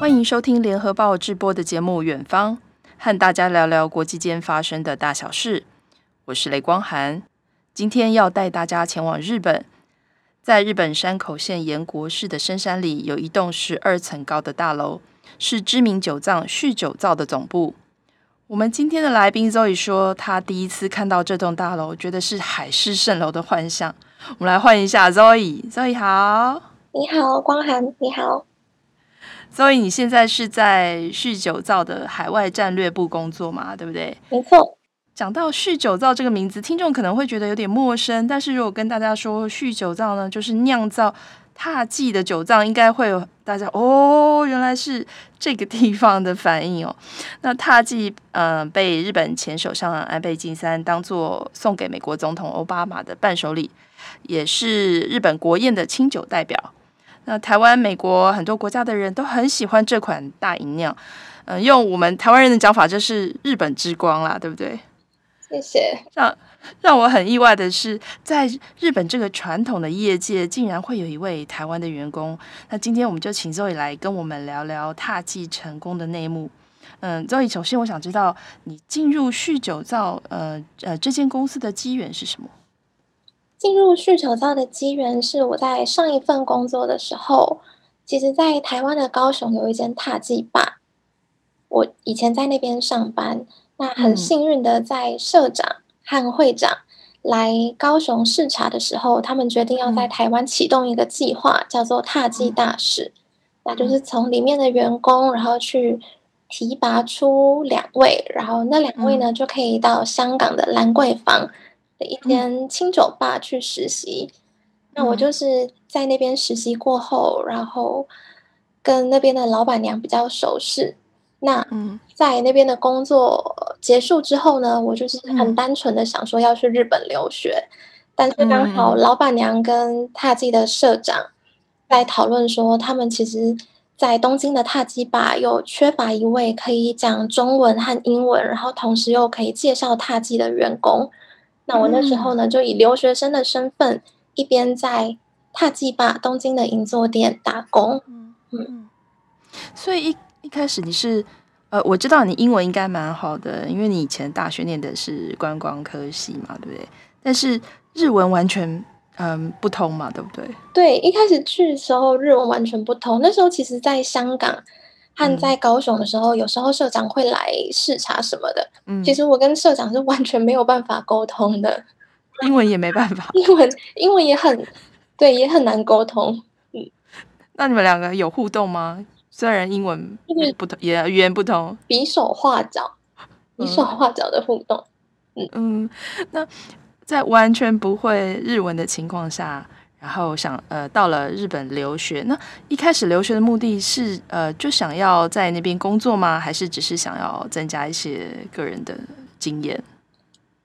欢迎收听联合报直播的节目《远方》，和大家聊聊国际间发生的大小事。我是雷光涵，今天要带大家前往日本。在日本山口县岩国市的深山里，有一栋十二层高的大楼，是知名酒藏旭酒造的总部。我们今天的来宾 Zoe 说，他第一次看到这栋大楼，觉得是海市蜃楼的幻象。我们来换一下 Zoe，Zoe 好，你好，光涵，你好。所以你现在是在酗酒造的海外战略部工作嘛？对不对？没错。讲到酗酒造这个名字，听众可能会觉得有点陌生。但是如果跟大家说酗酒造呢，就是酿造踏迹的酒造，应该会有大家哦，原来是这个地方的反应哦。那踏迹，嗯、呃，被日本前首相安倍晋三当做送给美国总统奥巴马的伴手礼，也是日本国宴的清酒代表。那台湾、美国很多国家的人都很喜欢这款大吟酿，嗯、呃，用我们台湾人的讲法，就是日本之光啦，对不对？谢谢。让让我很意外的是，在日本这个传统的业界，竟然会有一位台湾的员工。那今天我们就请 Zoe 来跟我们聊聊踏迹成功的内幕。嗯，Zoe，首先我想知道你进入酗酒造，呃呃，这间公司的机缘是什么？进入旭酒造的机缘是我在上一份工作的时候，其实，在台湾的高雄有一间踏迹吧，我以前在那边上班，那很幸运的在社长和会长来高雄视察的时候，他们决定要在台湾启动一个计划，叫做踏迹大使，那就是从里面的员工，然后去提拔出两位，然后那两位呢就可以到香港的兰桂坊。的一间清酒吧去实习，嗯，那我就是在那边实习过后，然后跟那边的老板娘比较熟识。那在那边的工作结束之后呢，我就是很单纯的想说要去日本留学，但是刚好老板娘跟踏迹的社长在讨论说，他们其实，在东京的踏迹吧又缺乏一位可以讲中文和英文，然后同时又可以介绍踏迹的员工。那我那时候呢，就以留学生的身份，一边在踏迹吧东京的银座店打工。嗯嗯，所以一一开始你是呃，我知道你英文应该蛮好的，因为你以前大学念的是观光科系嘛，对不对？但是日文完全嗯、呃、不通嘛，对不对？对，一开始去的时候日文完全不通。那时候其实在香港。和在高雄的时候，有时候社长会来视察什么的。嗯，其实我跟社长是完全没有办法沟通的，英文也没办法，英文英文也很对，也很难沟通。嗯，那你们两个有互动吗？虽然英文不同，也语言不同，比手画脚，比手画脚的互动。嗯嗯，那在完全不会日文的情况下。然后想呃到了日本留学，那一开始留学的目的是呃就想要在那边工作吗？还是只是想要增加一些个人的经验？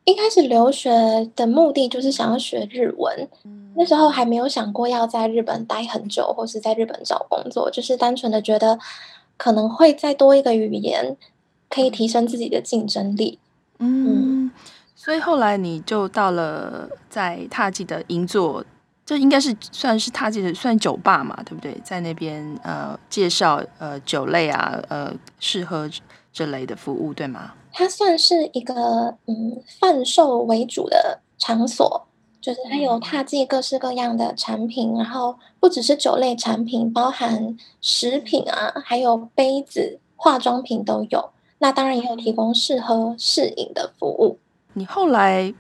一开始留学的目的就是想要学日文，嗯，那时候还没有想过要在日本待很久，或是在日本找工作，就是单纯的觉得可能会再多一个语言，可以提升自己的竞争力。嗯，嗯，所以后来你就到了在踏迹的银座。这应该是算是踏迹的算酒吧嘛，对不对？在那边呃介绍呃酒类啊呃试喝这类的服务，对吗？它算是一个嗯贩售为主的场所，就是它有踏迹各式各样的产品，然后不只是酒类产品，包含食品啊，还有杯子、化妆品都有。那当然也有提供试喝试饮的服务。你后来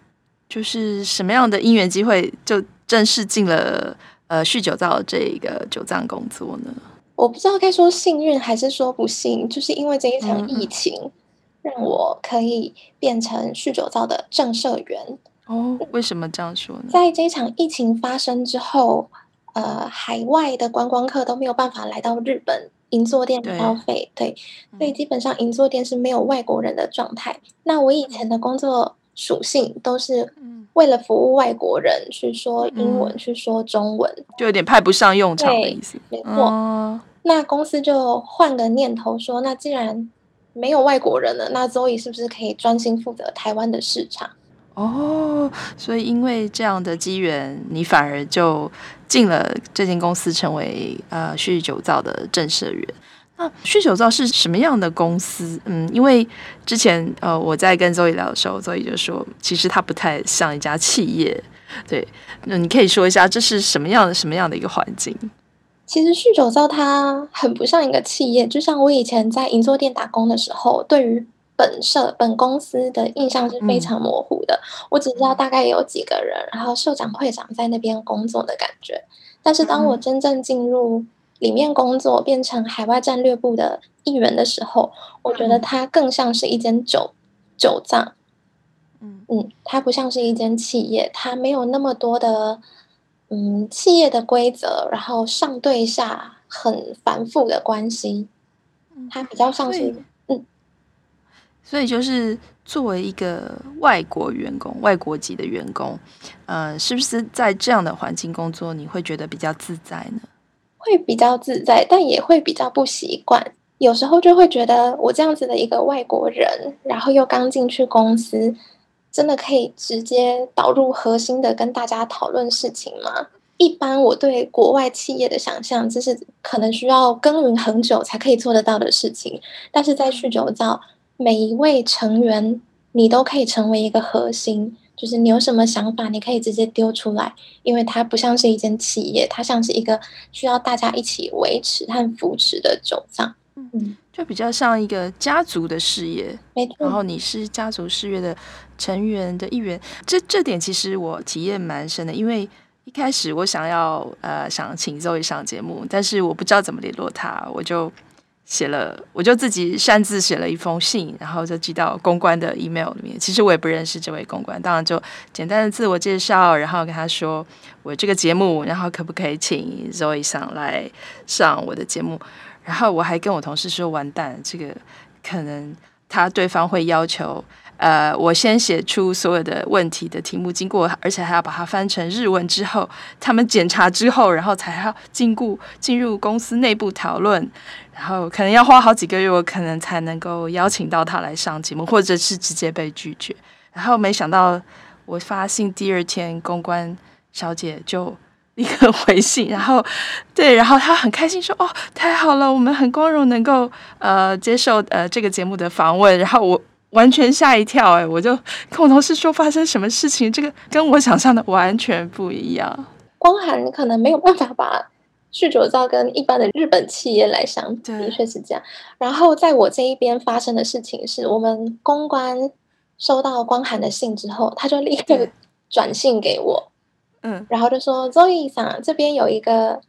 就是什么样的因缘机会就？正式进了呃酗酒造这一个酒藏工作呢？我不知道该说幸运还是说不幸，就是因为这一场疫情，让我可以变成酗酒造的正社员。哦，为什么这样说呢？在这一场疫情发生之后，呃，海外的观光客都没有办法来到日本银座店消费，对，对，所以基本上银座店是没有外国人的状态。那我以前的工作属性都是。为了服务外国人去说英文，嗯、去说中文，就有点派不上用场的意思。没错、嗯，那公司就换个念头说，那既然没有外国人了，那 Zoe 是不是可以专心负责台湾的市场？哦，所以因为这样的机缘，你反而就进了这间公司，成为呃旭酒造的正社员。那酗酒造是什么样的公司？嗯，因为之前呃我在跟 Zoe 聊的时候，Zoe 就说，其实它不太像一家企业。对，那你可以说一下这是什么样的什么样的一个环境？其实酗酒造它很不像一个企业，就像我以前在银座店打工的时候，对于本社本公司的印象是非常模糊的。嗯、我只知道大概有几个人，然后社长会长在那边工作的感觉。但是当我真正进入里面工作，变成海外战略部的一员的时候，我觉得它更像是一间酒酒藏。嗯嗯，它不像是一间企业，它没有那么多的嗯企业的规则，然后上对下很繁复的关系。它比较像是嗯，所以就是作为一个外国员工、外国籍的员工，呃，是不是在这样的环境工作，你会觉得比较自在呢？会比较自在，但也会比较不习惯。有时候就会觉得，我这样子的一个外国人，然后又刚进去公司，真的可以直接导入核心的跟大家讨论事情吗？一般我对国外企业的想象，就是可能需要耕耘很久才可以做得到的事情。但是在旭酒造，每一位成员，你都可以成为一个核心。就是你有什么想法，你可以直接丢出来，因为它不像是一间企业，它像是一个需要大家一起维持和扶持的走向。嗯，就比较像一个家族的事业。没错。然后你是家族事业的成员的一员，这这点其实我体验蛮深的，因为一开始我想要呃想请 Zoe 上节目，但是我不知道怎么联络他，我就。写了，我就自己擅自写了一封信，然后就寄到公关的 email 里面。其实我也不认识这位公关，当然就简单的自我介绍，然后跟他说我这个节目，然后可不可以请 Zoe 上来上我的节目。然后我还跟我同事说，完蛋，这个可能他对方会要求。呃，我先写出所有的问题的题目，经过，而且还要把它翻成日文之后，他们检查之后，然后才要进入进入公司内部讨论，然后可能要花好几个月，我可能才能够邀请到他来上节目，或者是直接被拒绝。然后没想到我发信第二天，公关小姐就立刻回信，然后对，然后她很开心说：“哦，太好了，我们很光荣能够呃接受呃这个节目的访问。”然后我。完全吓一跳哎！我就跟我同事说，发生什么事情，这个跟我想象的完全不一样。光寒可能没有办法把旭酒造跟一般的日本企业来相比，的确是这样。然后在我这一边发生的事情是，我们公关收到光寒的信之后，他就立刻转信给我，嗯，然后就说：“Zoe 桑，这边有一个。”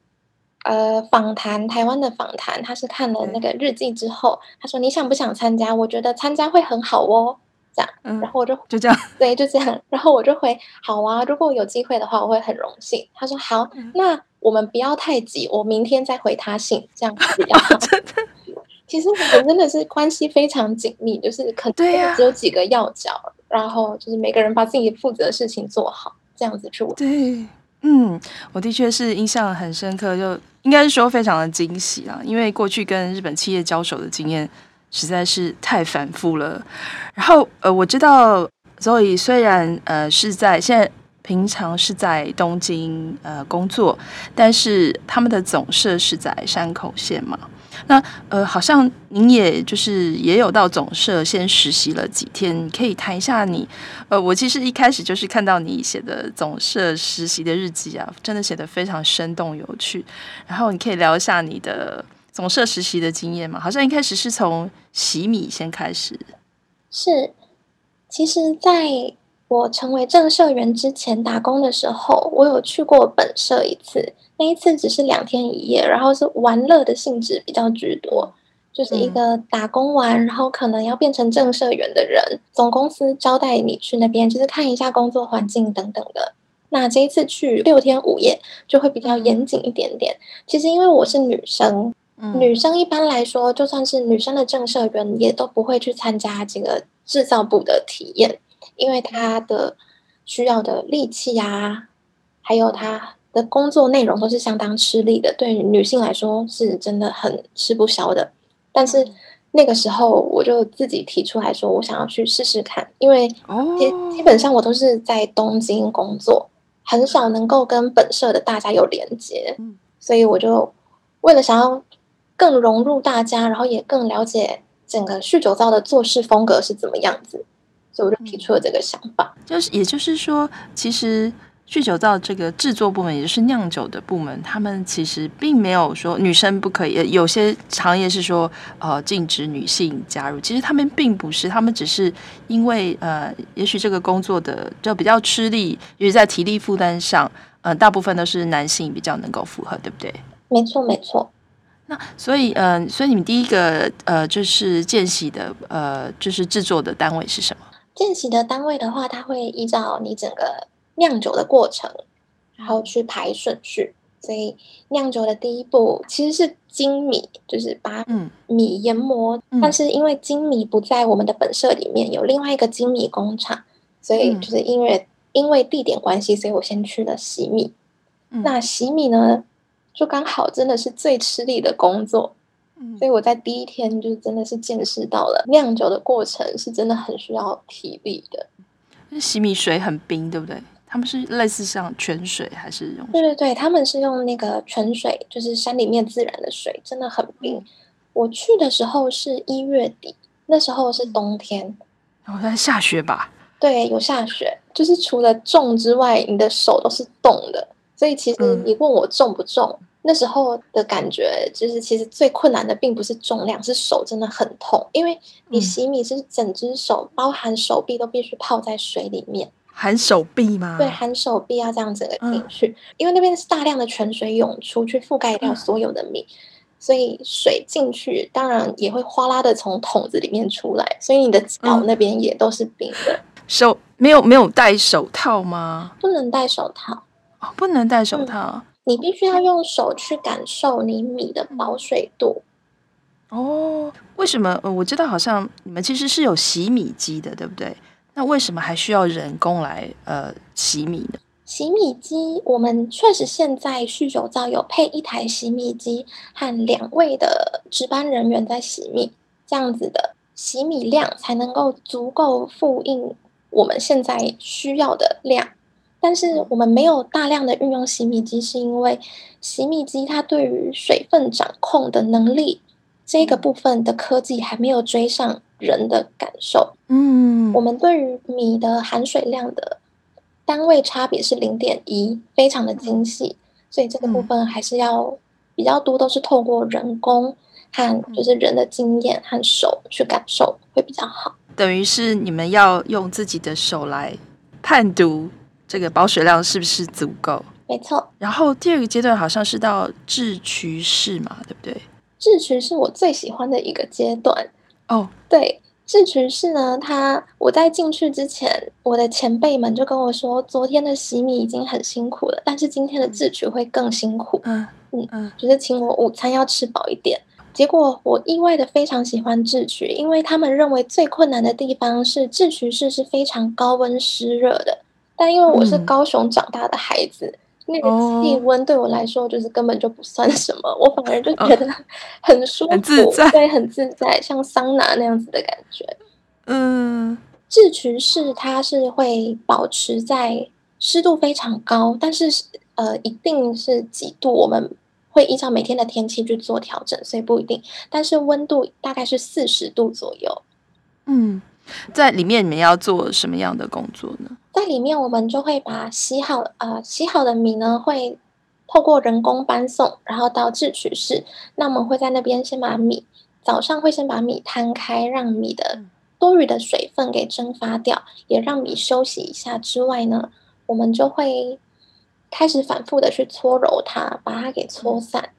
呃，访谈台湾的访谈，他是看了那个日记之后，嗯、他说，你想不想参加？我觉得参加会很好哦，这样，嗯、然后我就就这样，对，就这样，然后我就回好啊，如果有机会的话，我会很荣幸。他说好，嗯、那我们不要太急，我明天再回他信，这样子比较好。真的，其实我们真的是关系非常紧密，就是可能只有几个要角，啊、然后就是每个人把自己负责的事情做好，这样子去。对。嗯，我的确是印象很深刻，就应该是说非常的惊喜啊，因为过去跟日本企业交手的经验实在是太反复了。然后呃，我知道所以虽然呃是在现在平常是在东京呃工作，但是他们的总社是在山口县嘛。那呃，好像您也就是也有到总社先实习了几天，可以谈一下你呃，我其实一开始就是看到你写的总社实习的日记啊，真的写得非常生动有趣。然后你可以聊一下你的总社实习的经验吗？好像一开始是从洗米先开始。是，其实在我成为正社员之前打工的时候，我有去过本社一次。那一次只是两天一夜，然后是玩乐的性质比较居多，就是一个打工完，然后可能要变成正社员的人，总公司招待你去那边，就是看一下工作环境等等的。那这一次去六天五夜，就会比较严谨一点点。其实因为我是女生，女生一般来说，就算是女生的正社员，也都不会去参加这个制造部的体验，因为他的需要的力气啊，还有他。的工作内容都是相当吃力的，对女性来说是真的很吃不消的。但是那个时候，我就自己提出来说，我想要去试试看，因为基基本上我都是在东京工作，很少能够跟本社的大家有连接，所以我就为了想要更融入大家，然后也更了解整个旭酒造的做事风格是怎么样子，所以我就提出了这个想法。就是，也就是说，其实。酗酒造这个制作部门，也就是酿酒的部门，他们其实并没有说女生不可以。有些行业是说，呃，禁止女性加入。其实他们并不是，他们只是因为呃，也许这个工作的就比较吃力，也许在体力负担上，呃，大部分都是男性比较能够符合，对不对？没错，没错。那所以，嗯、呃，所以你们第一个呃，就是见习的呃，就是制作的单位是什么？见习的单位的话，它会依照你整个。酿酒的过程，然后去排顺序。所以酿酒的第一步其实是精米，就是把米研磨。嗯、但是因为精米不在我们的本社里面，有另外一个精米工厂，所以就是因为、嗯、因为地点关系，所以我先去了洗米。嗯、那洗米呢，就刚好真的是最吃力的工作。嗯、所以我在第一天就真的是见识到了酿酒的过程是真的很需要体力的。洗米水很冰，对不对？他们是类似像泉水还是用？对对对，他们是用那个泉水，就是山里面自然的水，真的很冰。我去的时候是一月底，那时候是冬天，然后在下雪吧？对，有下雪，就是除了重之外，你的手都是冻的。所以其实你问我重不重，嗯、那时候的感觉就是，其实最困难的并不是重量，是手真的很痛，因为你洗米是整只手，包含手臂都必须泡在水里面。含手臂吗？对，含手臂要这样子的进去，嗯、因为那边是大量的泉水涌出去覆盖掉所有的米，嗯、所以水进去当然也会哗啦的从桶子里面出来，所以你的脚那边也都是冰的。嗯、手没有没有戴手套吗？不能戴手套哦，不能戴手套，嗯、你必须要用手去感受你米的保水度。哦，为什么？我知道好像你们其实是有洗米机的，对不对？那为什么还需要人工来呃洗米呢？洗米机，我们确实现在酗酒造有配一台洗米机和两位的值班人员在洗米，这样子的洗米量才能够足够复印我们现在需要的量。但是我们没有大量的运用洗米机，是因为洗米机它对于水分掌控的能力这个部分的科技还没有追上人的感受。嗯，我们对于米的含水量的单位差别是零点一，非常的精细，所以这个部分还是要比较多，都是透过人工和就是人的经验和手去感受会比较好。等于是你们要用自己的手来判读这个保水量是不是足够？没错。然后第二个阶段好像是到制曲室嘛，对不对？制曲是我最喜欢的一个阶段。哦，对。制曲室呢，它我在进去之前，我的前辈们就跟我说，昨天的洗米已经很辛苦了，但是今天的制曲会更辛苦。嗯嗯嗯，就是请我午餐要吃饱一点。结果我意外的非常喜欢制曲，因为他们认为最困难的地方是制曲室是非常高温湿热的，但因为我是高雄长大的孩子。嗯那个气温对我来说就是根本就不算什么，哦、我反而就觉得很舒服，很自在，对，很自在，像桑拿那样子的感觉。嗯，智群室它是会保持在湿度非常高，但是呃，一定是几度，我们会依照每天的天气去做调整，所以不一定。但是温度大概是四十度左右。嗯。在里面，你们要做什么样的工作呢？在里面，我们就会把洗好呃洗好的米呢，会透过人工搬送，然后到制取室。那我们会在那边先把米早上会先把米摊开，让米的多余的水分给蒸发掉，也让米休息一下。之外呢，我们就会开始反复的去搓揉它，把它给搓散，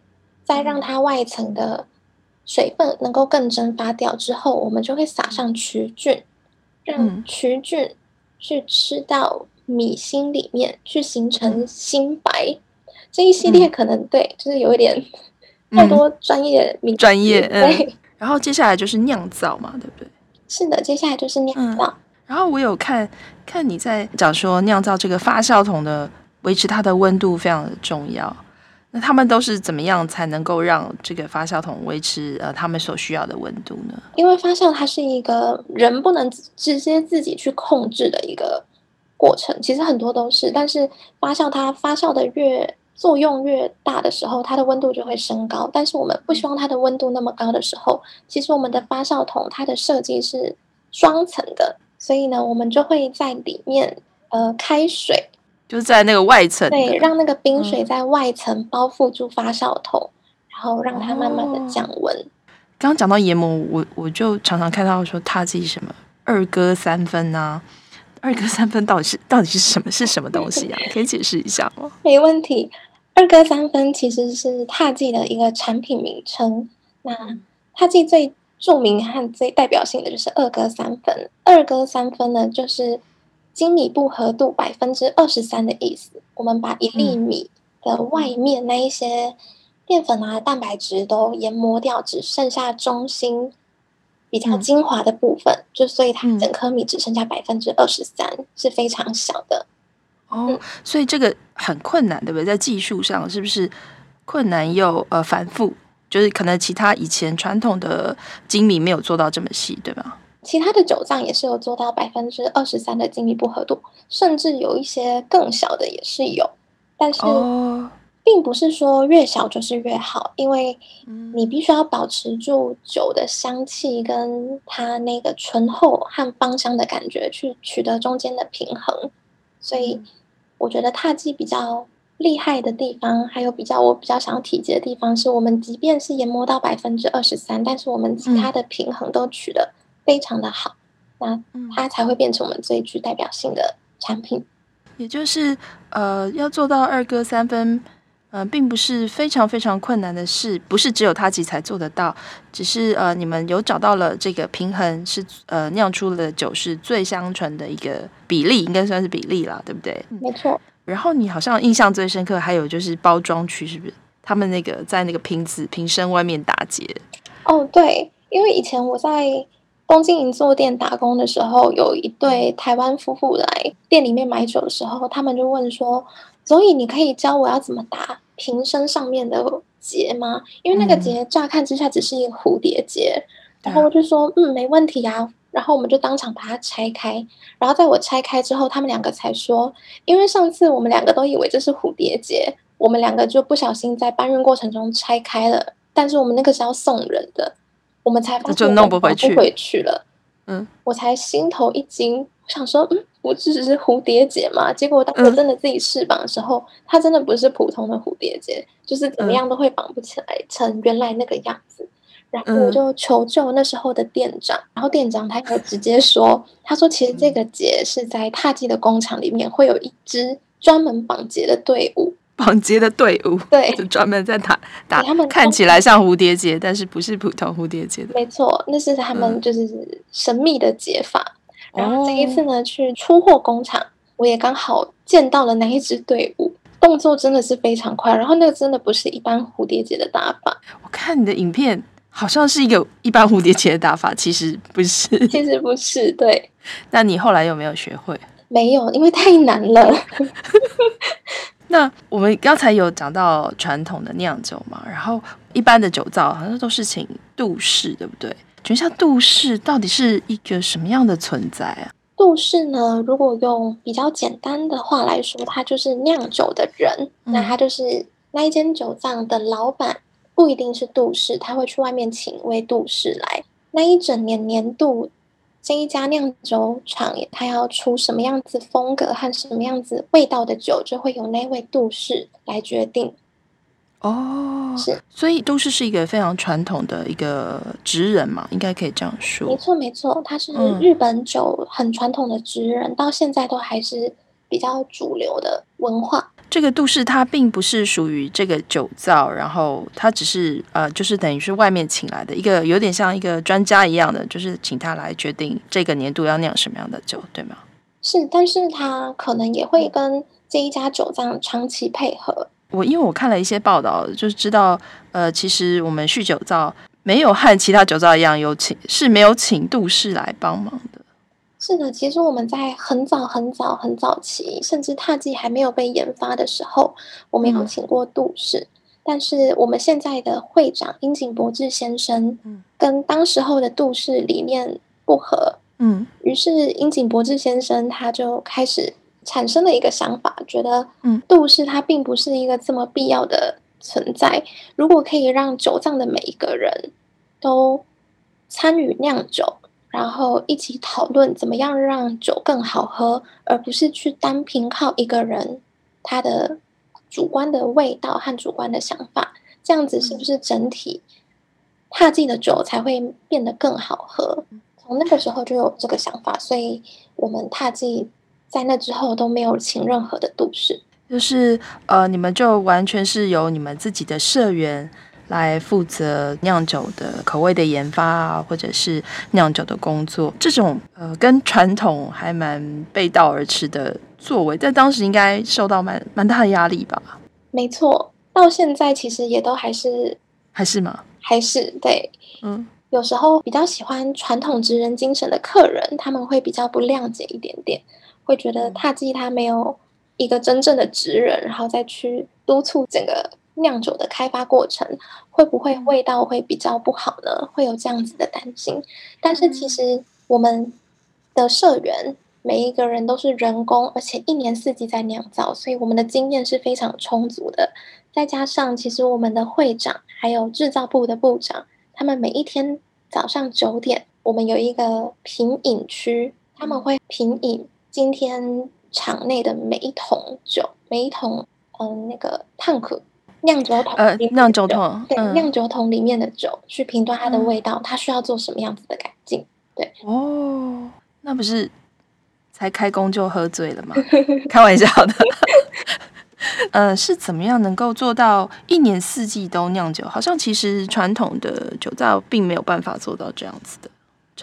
再让它外层的。水分能够更蒸发掉之后，我们就会撒上曲菌，让曲菌去吃到米心里面，去形成心白。嗯、这一系列可能对，就是有一点太多专业名专业。对、嗯，然后接下来就是酿造嘛，对不对？是的，接下来就是酿造。嗯、然后我有看看你在讲说酿造这个发酵桶的维持它的温度非常的重要。那他们都是怎么样才能够让这个发酵桶维持呃他们所需要的温度呢？因为发酵它是一个人不能直接自己去控制的一个过程，其实很多都是，但是发酵它发酵的越作用越大的时候，它的温度就会升高。但是我们不希望它的温度那么高的时候，其实我们的发酵桶它的设计是双层的，所以呢，我们就会在里面呃开水，就是在那个外层，对，让那个冰水在外层包覆住发酵桶，嗯、然后让它慢慢的降温。刚刚讲到研磨，我我就常常看到说它是什么二哥三分啊。二哥三分到底是到底是什么？是什么东西啊？可以解释一下吗？没问题。二哥三分其实是踏迹的一个产品名称。那踏迹最著名和最代表性的就是二哥三分。二哥三分呢，就是精米不合度百分之二十三的意思。我们把一粒米的外面那一些淀粉啊、蛋白质都研磨掉，只剩下中心。比较精华的部分，嗯、就所以它整颗米只剩下百分之二十三，是非常小的。哦，嗯、所以这个很困难，对不对？在技术上是不是困难又呃繁复？就是可能其他以前传统的精米没有做到这么细，对吧？其他的酒藏也是有做到百分之二十三的精米步合度，甚至有一些更小的也是有，但是。哦并不是说越小就是越好，因为你必须要保持住酒的香气跟它那个醇厚和芳香的感觉，去取得中间的平衡。所以我觉得踏迹比较厉害的地方，还有比较我比较想要提及的地方，是我们即便是研磨到百分之二十三，但是我们其他的平衡都取得非常的好，那它才会变成我们最具代表性的产品。也就是呃，要做到二割三分。嗯、呃，并不是非常非常困难的事，不是只有踏迹才做得到，只是呃，你们有找到了这个平衡，是呃酿出了酒是最香醇的一个比例，应该算是比例啦，对不对？没错。然后你好像印象最深刻，还有就是包装区，是不是？他们那个在那个瓶子瓶身外面打结。哦，对，因为以前我在东京银座店打工的时候，有一对台湾夫妇来店里面买酒的时候，他们就问说。所以你可以教我要怎么打瓶身上面的结吗？因为那个结乍看之下只是一个蝴蝶结，嗯、然后我就说嗯，没问题啊，然后我们就当场把它拆开，然后在我拆开之后，他们两个才说，因为上次我们两个都以为这是蝴蝶结，我们两个就不小心在搬运过程中拆开了，但是我们那个是要送人的，我们才发现弄不回去，不回去了，嗯，我才心头一惊，我想说嗯。我只是蝴蝶结嘛？结果当我真的自己试绑的时候，嗯、它真的不是普通的蝴蝶结，就是怎么样都会绑不起来成原来那个样子。然后我就求救那时候的店长，然后店长他就直接说：“他说其实这个结是在踏迹的工厂里面会有一支专门绑结的队伍，绑结的队伍，对，就专门在打打，他们看起来像蝴蝶结，但是不是普通蝴蝶结的。没错，那是他们就是神秘的解法。”然后这一次呢，去出货工厂，我也刚好见到了那一支队伍，动作真的是非常快。然后那个真的不是一般蝴蝶结的打法。我看你的影片，好像是一个一般蝴蝶结的打法，其实不是。其实不是，对。那你后来有没有学会？没有，因为太难了。那我们刚才有讲到传统的酿酒嘛，然后一般的酒造好像都是请杜氏，对不对？请问一下，杜氏到底是一个什么样的存在啊？杜氏呢，如果用比较简单的话来说，他就是酿酒的人。嗯、那他就是那一间酒藏的老板，不一定是杜氏，他会去外面请一位杜氏来。那一整年年度，这一家酿酒厂，它要出什么样子风格和什么样子味道的酒，就会由那位杜氏来决定。哦，是，所以杜氏是一个非常传统的一个职人嘛，应该可以这样说。没错，没错，他是日本酒很传统的职人，嗯、到现在都还是比较主流的文化。这个杜氏它并不是属于这个酒造，然后它只是呃，就是等于是外面请来的一个，有点像一个专家一样的，就是请他来决定这个年度要酿什么样的酒，对吗？是，但是他可能也会跟这一家酒藏长期配合。我因为我看了一些报道，就是知道，呃，其实我们酗酒造没有和其他酒造一样有请，是没有请杜氏来帮忙的。是的，其实我们在很早很早很早期，甚至踏迹还没有被研发的时候，我们有请过杜氏。嗯、但是我们现在的会长樱井博志先生，跟当时候的杜氏理念不合，嗯，于是樱井博志先生他就开始。产生了一个想法，觉得嗯，杜氏它并不是一个这么必要的存在。如果可以让酒藏的每一个人都参与酿酒，然后一起讨论怎么样让酒更好喝，而不是去单凭靠一个人他的主观的味道和主观的想法，这样子是不是整体踏进的酒才会变得更好喝？从那个时候就有这个想法，所以我们踏进在那之后都没有请任何的度士，就是呃，你们就完全是由你们自己的社员来负责酿酒的口味的研发啊，或者是酿酒的工作。这种呃，跟传统还蛮背道而驰的作为，在当时应该受到蛮蛮大的压力吧？没错，到现在其实也都还是还是吗？还是对，嗯。有时候比较喜欢传统职人精神的客人，他们会比较不谅解一点点，会觉得踏迹他没有一个真正的职人，然后再去督促整个酿酒的开发过程，会不会味道会比较不好呢？会有这样子的担心。但是其实我们的社员每一个人都是人工，而且一年四季在酿造，所以我们的经验是非常充足的。再加上其实我们的会长还有制造部的部长。他们每一天早上九点，我们有一个品饮区，他们会品饮今天场内的每一桶酒，每一桶嗯、呃、那个 tank 酿酒桶，呃酿酒桶，对、嗯、酿酒桶里面的酒去评断它的味道，它需要做什么样子的改进？对哦，那不是才开工就喝醉了吗？开玩笑的。呃，是怎么样能够做到一年四季都酿酒？好像其实传统的酒造并没有办法做到这样子的。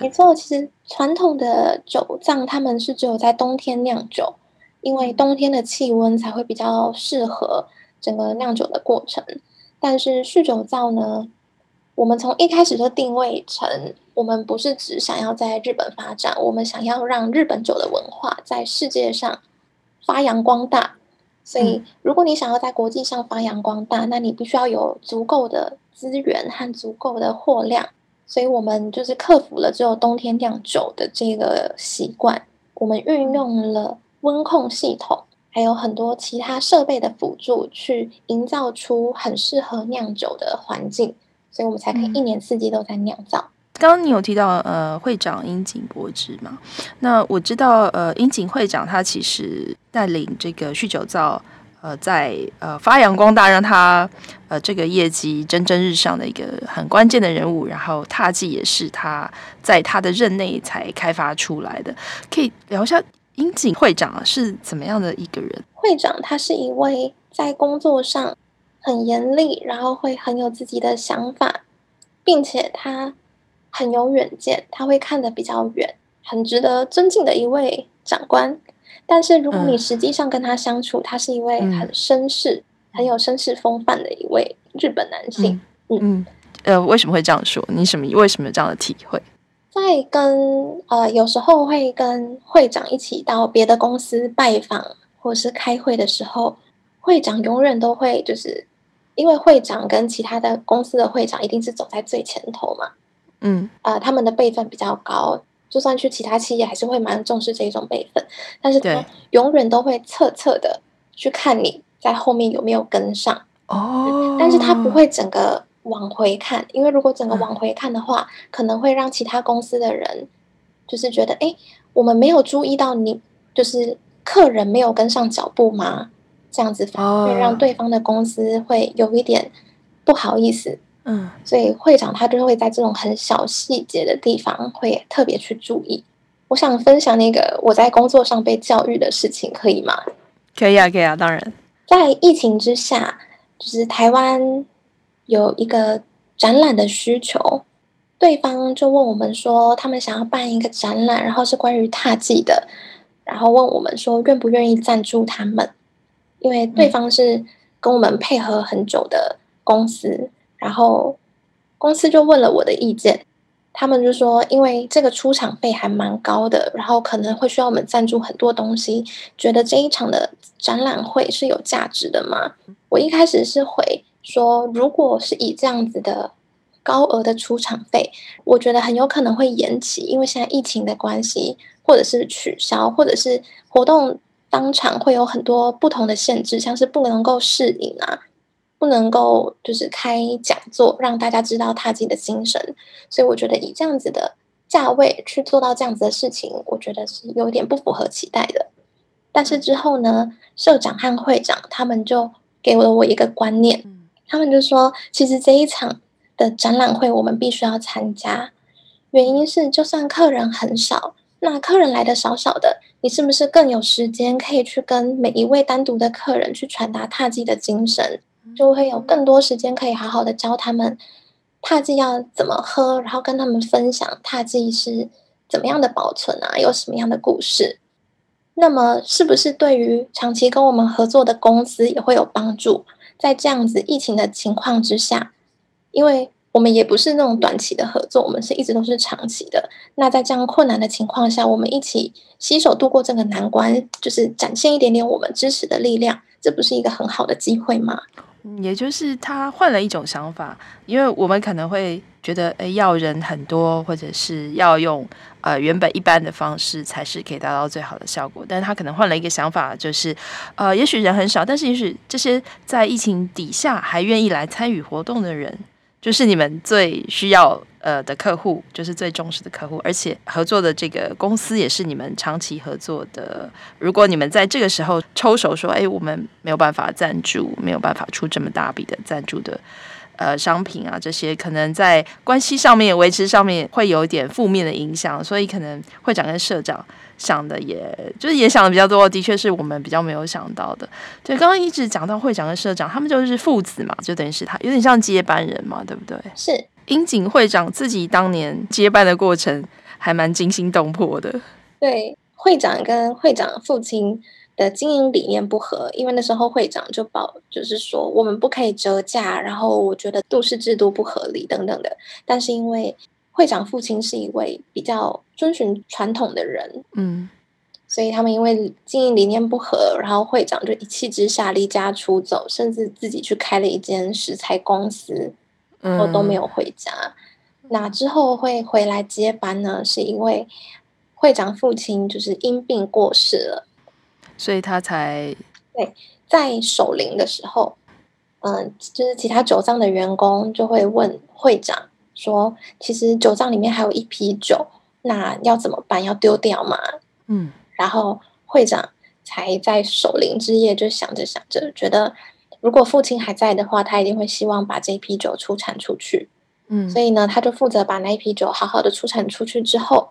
没错，其实传统的酒藏他们是只有在冬天酿酒，因为冬天的气温才会比较适合整个酿酒的过程。但是酗酒造呢，我们从一开始就定位成，我们不是只想要在日本发展，我们想要让日本酒的文化在世界上发扬光大。所以，如果你想要在国际上发扬光大，那你必须要有足够的资源和足够的货量。所以我们就是克服了只有冬天酿酒的这个习惯，我们运用了温控系统，还有很多其他设备的辅助，去营造出很适合酿酒的环境，所以我们才可以一年四季都在酿造。刚刚你有提到呃会长樱井博之嘛？那我知道呃樱井会长他其实带领这个酗酒造呃在呃发扬光大，让他呃这个业绩蒸蒸日上的一个很关键的人物。然后踏迹也是他在他的任内才开发出来的。可以聊一下樱井会长是怎么样的一个人？会长他是一位在工作上很严厉，然后会很有自己的想法，并且他。很有远见，他会看得比较远，很值得尊敬的一位长官。但是如果你实际上跟他相处，嗯、他是一位很绅士、嗯、很有绅士风范的一位日本男性。嗯嗯，呃，为什么会这样说？你什么为什么有这样的体会？在跟呃有时候会跟会长一起到别的公司拜访或是开会的时候，会长永远都会就是因为会长跟其他的公司的会长一定是走在最前头嘛。嗯，呃，他们的辈分比较高，就算去其他企业，还是会蛮重视这种辈分。但是他永远都会侧侧的去看你在后面有没有跟上哦。但是他不会整个往回看，因为如果整个往回看的话，嗯、可能会让其他公司的人就是觉得，哎，我们没有注意到你，就是客人没有跟上脚步吗？这样子反而会让对方的公司会有一点不好意思。嗯，所以会长他就会在这种很小细节的地方会特别去注意。我想分享那个我在工作上被教育的事情，可以吗？可以啊，可以啊，当然。在疫情之下，就是台湾有一个展览的需求，对方就问我们说，他们想要办一个展览，然后是关于踏迹的，然后问我们说愿不愿意赞助他们，因为对方是跟我们配合很久的公司。嗯然后公司就问了我的意见，他们就说，因为这个出场费还蛮高的，然后可能会需要我们赞助很多东西，觉得这一场的展览会是有价值的吗？我一开始是回说，如果是以这样子的高额的出场费，我觉得很有可能会延期，因为现在疫情的关系，或者是取消，或者是活动当场会有很多不同的限制，像是不能够试饮啊，不能够就是开讲座让大家知道他自己的精神。所以我觉得以这样子的价位去做到这样子的事情，我觉得是有点不符合期待的。但是之后呢，社长和会长他们就给了我一个观念，他们就说，其实这一场的展览会我们必须要参加，原因是就算客人很少，那客人来的少少的，你是不是更有时间可以去跟每一位单独的客人去传达踏迹的精神，就会有更多时间可以好好的教他们踏迹要怎么喝，然后跟他们分享踏迹是怎么样的保存啊，有什么样的故事。那么，是不是对于长期跟我们合作的公司也会有帮助？在这样子疫情的情况之下，因为我们也不是那种短期的合作，我们是一直都是长期的。那在这样困难的情况下，我们一起携手度过这个难关，就是展现一点点我们支持的力量，这不是一个很好的机会吗？也就是他换了一种想法，因为我们可能会觉得，诶，要人很多，或者是要用呃原本一般的方式才是可以达到最好的效果。但是他可能换了一个想法，就是呃，也许人很少，但是也许这些在疫情底下还愿意来参与活动的人，就是你们最需要。呃的客户就是最重视的客户，而且合作的这个公司也是你们长期合作的。如果你们在这个时候抽手说，哎，我们没有办法赞助，没有办法出这么大笔的赞助的呃商品啊，这些可能在关系上面维持上面会有一点负面的影响，所以可能会长跟社长。想的也就是也想的比较多，的确是我们比较没有想到的。对，刚刚一直讲到会长跟社长，他们就是父子嘛，就等于是他有点像接班人嘛，对不对？是樱井会长自己当年接班的过程还蛮惊心动魄的。对，会长跟会长父亲的经营理念不合，因为那时候会长就保就是说我们不可以折价，然后我觉得都市制度不合理等等的，但是因为。会长父亲是一位比较遵循传统的人，嗯，所以他们因为经营理念不合，然后会长就一气之下离家出走，甚至自己去开了一间食材公司，然后都没有回家。嗯、那之后会回来接班呢？是因为会长父亲就是因病过世了，所以他才对在守灵的时候，嗯、呃，就是其他酒藏的员工就会问会长。说，其实酒藏里面还有一批酒，那要怎么办？要丢掉吗？嗯，然后会长才在守灵之夜就想着想着，觉得如果父亲还在的话，他一定会希望把这一批酒出产出去。嗯，所以呢，他就负责把那一批酒好好的出产出去之后，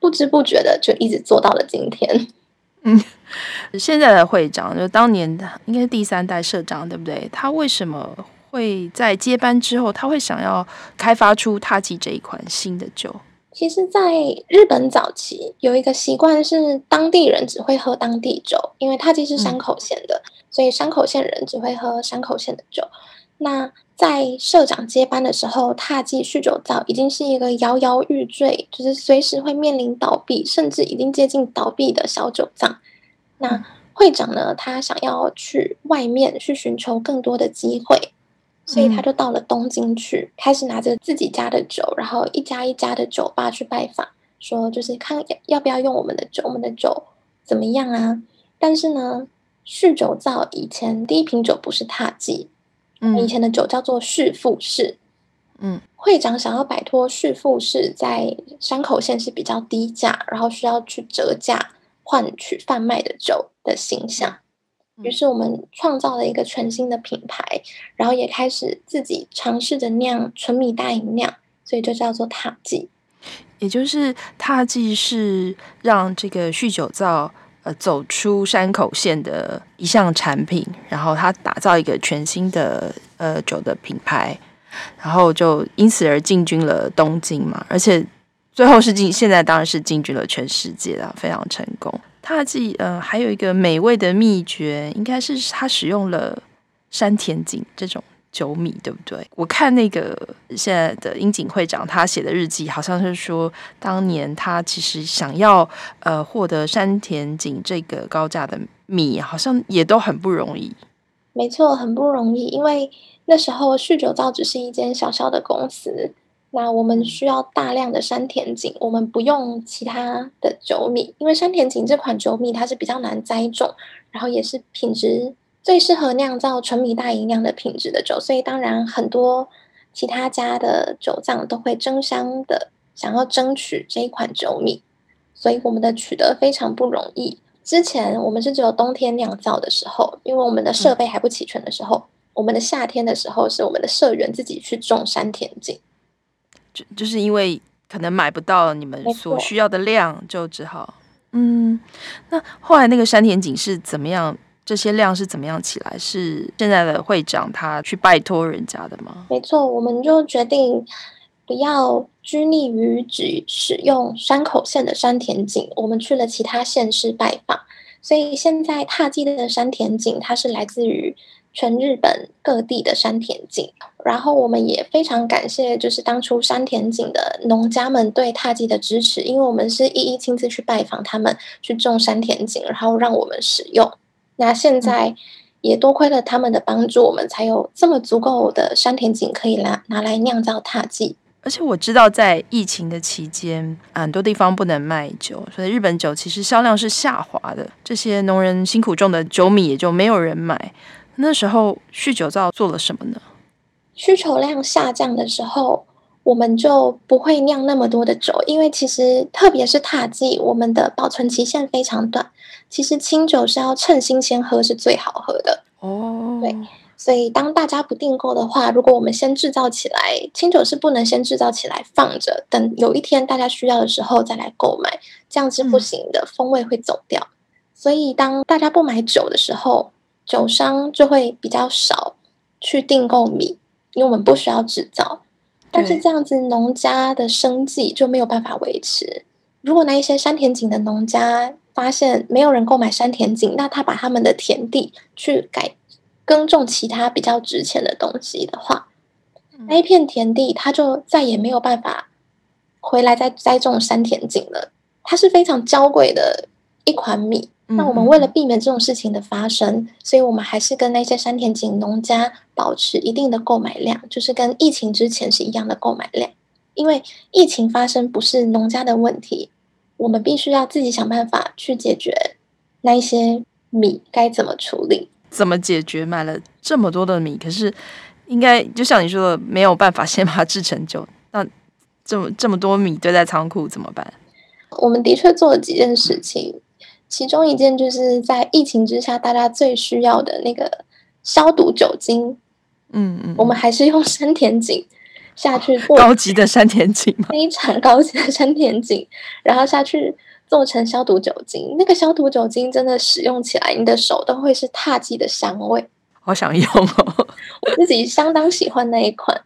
不知不觉的就一直做到了今天。嗯，现在的会长就当年的应该是第三代社长，对不对？他为什么？会在接班之后，他会想要开发出踏迹这一款新的酒。其实，在日本早期有一个习惯是，当地人只会喝当地酒，因为踏迹是山口县的，嗯、所以山口县人只会喝山口县的酒。那在社长接班的时候，踏迹酗酒造已经是一个摇摇欲坠，就是随时会面临倒闭，甚至已经接近倒闭的小酒藏。那会长呢，他想要去外面去寻求更多的机会。所以他就到了东京去，嗯、开始拿着自己家的酒，然后一家一家的酒吧去拜访，说就是看要不要用我们的酒，我们的酒怎么样啊？但是呢，酗酒造以前第一瓶酒不是踏迹，嗯，以前的酒叫做旭富士，嗯，会长想要摆脱旭富士在山口县是比较低价，然后需要去折价换取贩卖的酒的形象。于是我们创造了一个全新的品牌，然后也开始自己尝试着酿纯米大吟酿，所以就叫做踏迹。也就是踏迹是让这个酗酒造呃走出山口县的一项产品，然后他打造一个全新的呃酒的品牌，然后就因此而进军了东京嘛，而且最后是进，现在当然是进军了全世界了，非常成功。踏迹呃，还有一个美味的秘诀，应该是他使用了山田锦这种酒米，对不对？我看那个现在的樱井会长他写的日记，好像是说当年他其实想要呃获得山田锦这个高价的米，好像也都很不容易。没错，很不容易，因为那时候旭酒造只是一间小小的公司。那我们需要大量的山田锦，我们不用其他的酒米，因为山田锦这款酒米它是比较难栽种，然后也是品质最适合酿造纯米大吟酿的品质的酒，所以当然很多其他家的酒藏都会争相的想要争取这一款酒米，所以我们的取得非常不容易。之前我们是只有冬天酿造的时候，因为我们的设备还不齐全的时候，嗯、我们的夏天的时候是我们的社员自己去种山田锦。就就是因为可能买不到你们所需要的量，就只好嗯。那后来那个山田锦是怎么样？这些量是怎么样起来？是现在的会长他去拜托人家的吗？没错，我们就决定不要拘泥于只使用山口县的山田锦，我们去了其他县市拜访。所以现在踏迹的山田锦，它是来自于。全日本各地的山田锦，然后我们也非常感谢，就是当初山田锦的农家们对踏迹的支持，因为我们是一一亲自去拜访他们，去种山田锦，然后让我们使用。那现在也多亏了他们的帮助，我们才有这么足够的山田井可以拿拿来酿造踏剂。而且我知道，在疫情的期间，很多地方不能卖酒，所以日本酒其实销量是下滑的，这些农人辛苦种的酒米也就没有人买。那时候酗酒造做了什么呢？需求量下降的时候，我们就不会酿那么多的酒，因为其实特别是踏季，我们的保存期限非常短。其实清酒是要趁新鲜喝是最好喝的哦。对，所以当大家不订购的话，如果我们先制造起来，清酒是不能先制造起来放着，等有一天大家需要的时候再来购买，这样是不行的，嗯、风味会走掉。所以当大家不买酒的时候，酒商就会比较少去订购米，因为我们不需要制造。但是这样子，农家的生计就没有办法维持。如果那一些山田井的农家发现没有人购买山田井，那他把他们的田地去改耕种其他比较值钱的东西的话，那一片田地他就再也没有办法回来再栽种山田井了。它是非常娇贵的一款米。那我们为了避免这种事情的发生，所以我们还是跟那些山田井农家保持一定的购买量，就是跟疫情之前是一样的购买量。因为疫情发生不是农家的问题，我们必须要自己想办法去解决那一些米该怎么处理。怎么解决？买了这么多的米，可是应该就像你说的，没有办法先把它制成酒。那这么这么多米堆在仓库怎么办？我们的确做了几件事情。其中一件就是在疫情之下，大家最需要的那个消毒酒精。嗯嗯，我们还是用山田井下去做高级的山田井吗？非常高级的山田井，然后下去做成消毒酒精。那个消毒酒精真的使用起来，你的手都会是踏迹的香味。好想用哦！我自己相当喜欢那一款。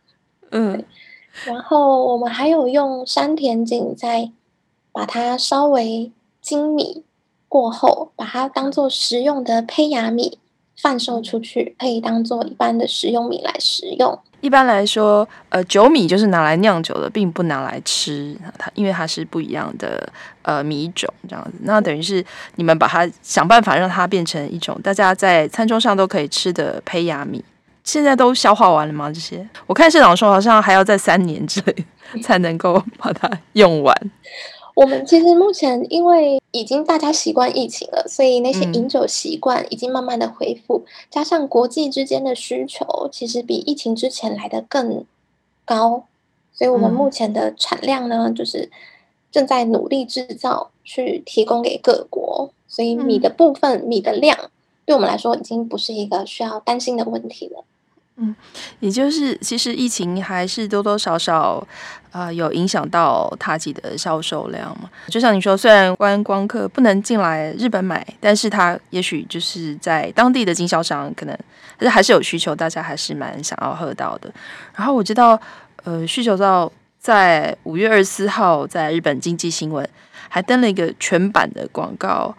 嗯，然后我们还有用山田井再把它稍微精米。过后，把它当做食用的胚芽米贩售出去，可以当做一般的食用米来食用。一般来说，呃，酒米就是拿来酿酒的，并不拿来吃它，因为它是不一样的呃米种这样子。那等于是你们把它想办法让它变成一种大家在餐桌上都可以吃的胚芽米。现在都消化完了吗？这些我看社长说好像还要在三年之内 才能够把它用完。我们其实目前因为已经大家习惯疫情了，所以那些饮酒习惯已经慢慢的恢复，嗯、加上国际之间的需求，其实比疫情之前来的更高，所以我们目前的产量呢，嗯、就是正在努力制造去提供给各国，所以米的部分、嗯、米的量，对我们来说已经不是一个需要担心的问题了。嗯，也就是其实疫情还是多多少少啊、有影响到踏迹的销售量嘛。就像你说，虽然观光客不能进来日本买，但是他也许就是在当地的经销商可能还是还是有需求，大家还是蛮想要喝到的。然后我知道，呃，需求造在五月二十四号在日本经济新闻还登了一个全版的广告，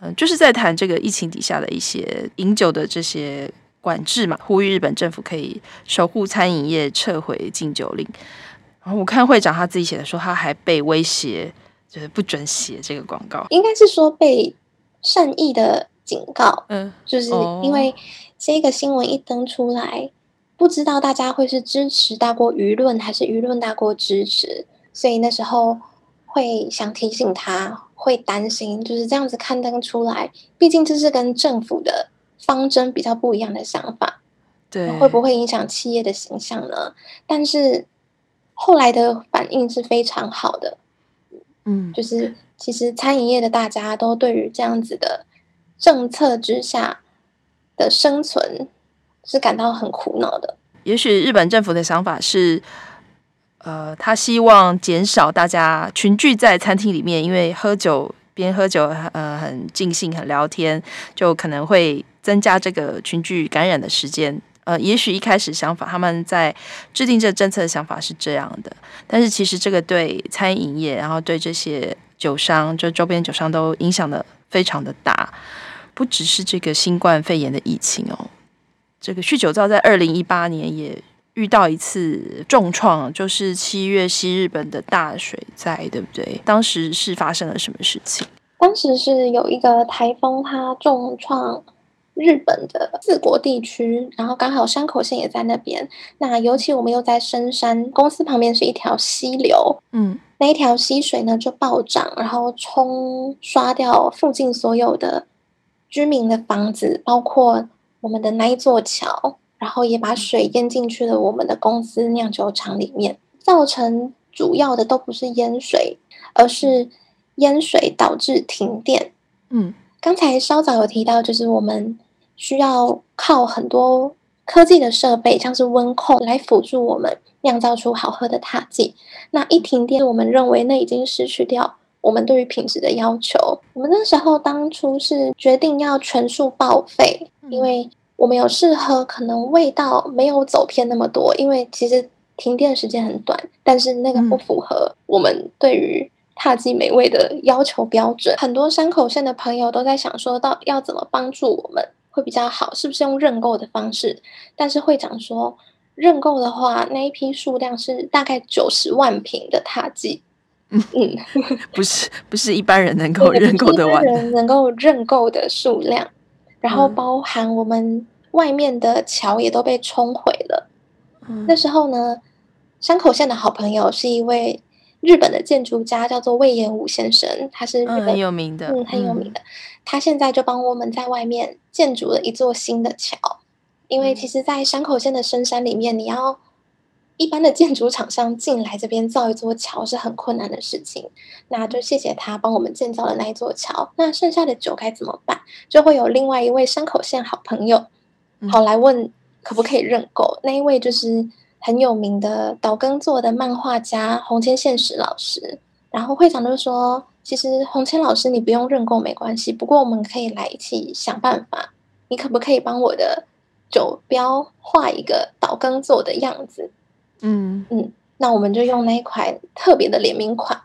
嗯、就是在谈这个疫情底下的一些饮酒的这些。管制嘛，呼吁日本政府可以守护餐饮业，撤回禁酒令。然后我看会长他自己写的说，他还被威胁，就是不准写这个广告。应该是说被善意的警告，嗯，就是因为这个新闻一登出来，不知道大家会是支持大过舆论，还是舆论大过支持，所以那时候会想提醒他，会担心就是这样子刊登出来，毕竟这是跟政府的方针比较不一样的想法，对，会不会影响企业的形象呢？但是后来的反应是非常好的，嗯，就是其实餐饮业的大家都对于这样子的政策之下的生存。是感到很苦恼的。也许日本政府的想法是，呃，他希望减少大家群聚在餐厅里面，因为喝酒边喝酒，呃，很尽兴，很聊天，就可能会增加这个群聚感染的时间。呃，也许一开始想法，他们在制定这政策的想法是这样的，但是其实这个对餐饮业，然后对这些酒商，就周边酒商都影响的非常的大，不只是这个新冠肺炎的疫情哦。这个酗酒造在二零一八年也遇到一次重创，就是七月西日本的大水灾，对不对？当时是发生了什么事情？当时是有一个台风，它重创日本的四国地区，然后刚好山口县也在那边。那尤其我们又在深山，公司旁边是一条溪流，嗯，那一条溪水呢就暴涨，然后冲刷掉附近所有的居民的房子，包括。我们的那一座桥，然后也把水淹进去了我们的公司酿酒厂里面，造成主要的都不是淹水，而是淹水导致停电。嗯，刚才稍早有提到，就是我们需要靠很多科技的设备，像是温控来辅助我们酿造出好喝的塔祭。那一停电，我们认为那已经失去掉。我们对于品质的要求，我们那时候当初是决定要全数报废，因为我们有试喝，可能味道没有走偏那么多。因为其实停电时间很短，但是那个不符合我们对于獭祭美味的要求标准。很多山口县的朋友都在想，说到要怎么帮助我们会比较好，是不是用认购的方式？但是会长说，认购的话，那一批数量是大概九十万瓶的獭祭。嗯，不是不是一般人能够 认购的完，人能够认购的数量，然后包含我们外面的桥也都被冲毁了。嗯、那时候呢，山口县的好朋友是一位日本的建筑家，叫做魏延武先生，他是日本、嗯、很有名的，嗯，很有名的。他现在就帮我们在外面建筑了一座新的桥，因为其实，在山口县的深山里面，你要。一般的建筑厂商进来这边造一座桥是很困难的事情，那就谢谢他帮我们建造了那一座桥。那剩下的酒该怎么办？就会有另外一位山口县好朋友跑来问可不可以认购。那一位就是很有名的岛耕作的漫画家红千现实老师。然后会长就说：“其实红千老师你不用认购没关系，不过我们可以来一起想办法。你可不可以帮我的酒标画一个岛耕作的样子？”嗯嗯，那我们就用那一款特别的联名款，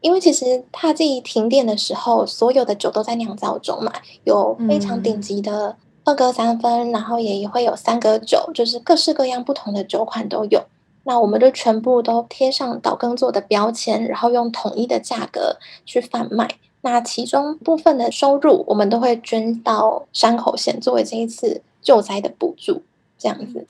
因为其实他自己停电的时候，所有的酒都在酿造中嘛，有非常顶级的二割三分，然后也会有三割酒，就是各式各样不同的酒款都有。那我们就全部都贴上岛耕作的标签，然后用统一的价格去贩卖。那其中部分的收入，我们都会捐到山口县作为这一次救灾的补助，这样子。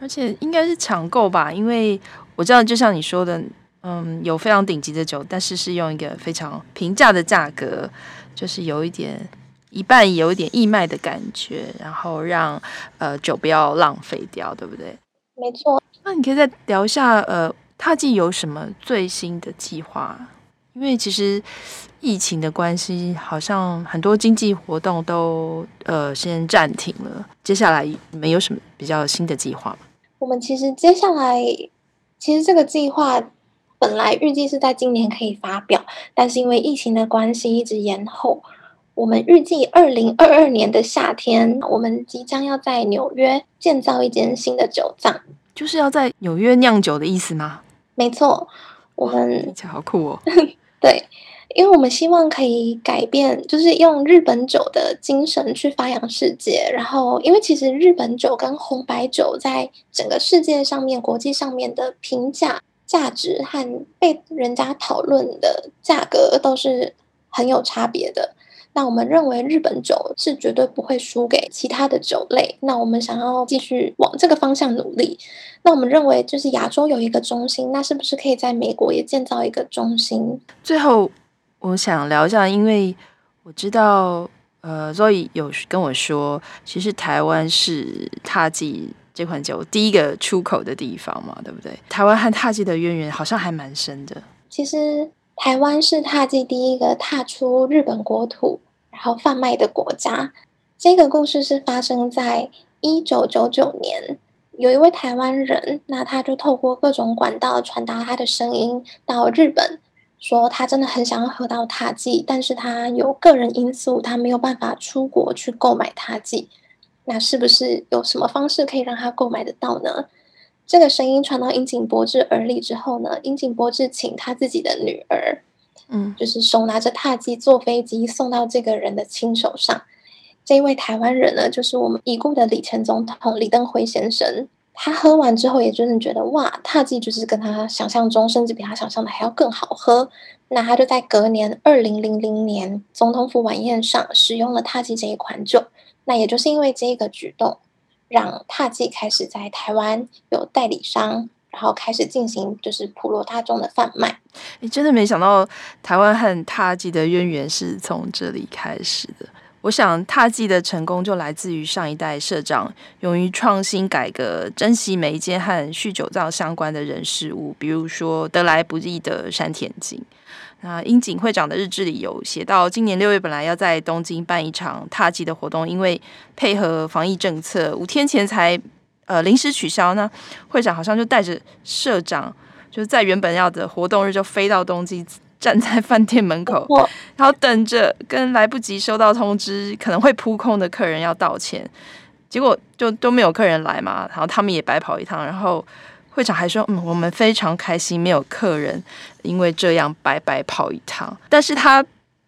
而且应该是抢购吧，因为我知道，就像你说的，嗯，有非常顶级的酒，但是是用一个非常平价的价格，就是有一点一半有一点义卖的感觉，然后让呃酒不要浪费掉，对不对？没错。那你可以再聊一下，呃，他既有什么最新的计划？因为其实疫情的关系，好像很多经济活动都呃先暂停了。接下来你们有什么比较新的计划吗？我们其实接下来，其实这个计划本来预计是在今年可以发表，但是因为疫情的关系一直延后。我们预计二零二二年的夏天，我们即将要在纽约建造一间新的酒藏，就是要在纽约酿酒的意思吗？没错，我们好酷哦。对，因为我们希望可以改变，就是用日本酒的精神去发扬世界。然后，因为其实日本酒跟红白酒在整个世界上面、国际上面的评价、价值和被人家讨论的价格都是很有差别的。那我们认为日本酒是绝对不会输给其他的酒类。那我们想要继续往这个方向努力。那我们认为，就是亚洲有一个中心，那是不是可以在美国也建造一个中心？最后，我想聊一下，因为我知道，呃，Zoe 有跟我说，其实台湾是踏祭这款酒第一个出口的地方嘛，对不对？台湾和踏祭的渊源好像还蛮深的。其实。台湾是踏祭第一个踏出日本国土，然后贩卖的国家。这个故事是发生在一九九九年，有一位台湾人，那他就透过各种管道传达他的声音到日本，说他真的很想要喝到獭祭，但是他有个人因素，他没有办法出国去购买獭祭。那是不是有什么方式可以让他购买得到呢？这个声音传到樱井博志耳里之后呢，樱井博志请他自己的女儿，嗯，就是手拿着獭祭坐飞机送到这个人的亲手上。这一位台湾人呢，就是我们已故的李前总统李登辉先生。他喝完之后，也真的觉得哇，獭祭就是跟他想象中，甚至比他想象的还要更好喝。那他就在隔年二零零零年总统府晚宴上使用了獭祭这一款酒。那也就是因为这个举动。让獭祭开始在台湾有代理商，然后开始进行就是普罗大众的贩卖。你真的没想到台湾和獭祭的渊源是从这里开始的。我想獭祭的成功就来自于上一代社长勇于创新改革，珍惜每一件和酗酒造相关的人事物，比如说得来不易的山田锦。那樱井会长的日志里有写到，今年六月本来要在东京办一场獭祭的活动，因为配合防疫政策，五天前才呃临时取消。那会长好像就带着社长，就是在原本要的活动日就飞到东京，站在饭店门口，然后等着跟来不及收到通知可能会扑空的客人要道歉，结果就都没有客人来嘛，然后他们也白跑一趟，然后。会长还说：“嗯，我们非常开心，没有客人因为这样白白跑一趟。但是他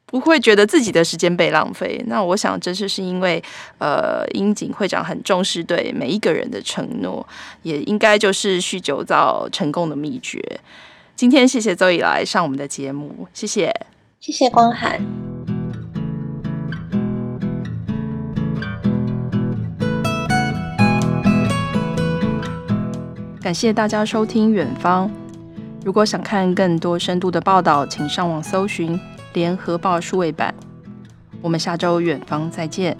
不会觉得自己的时间被浪费。那我想，这就是因为，呃，樱井会长很重视对每一个人的承诺，也应该就是酗酒造成功的秘诀。今天谢谢周以来上我们的节目，谢谢，谢谢光涵。”感谢大家收听《远方》。如果想看更多深度的报道，请上网搜寻《联合报数位版》。我们下周《远方》再见。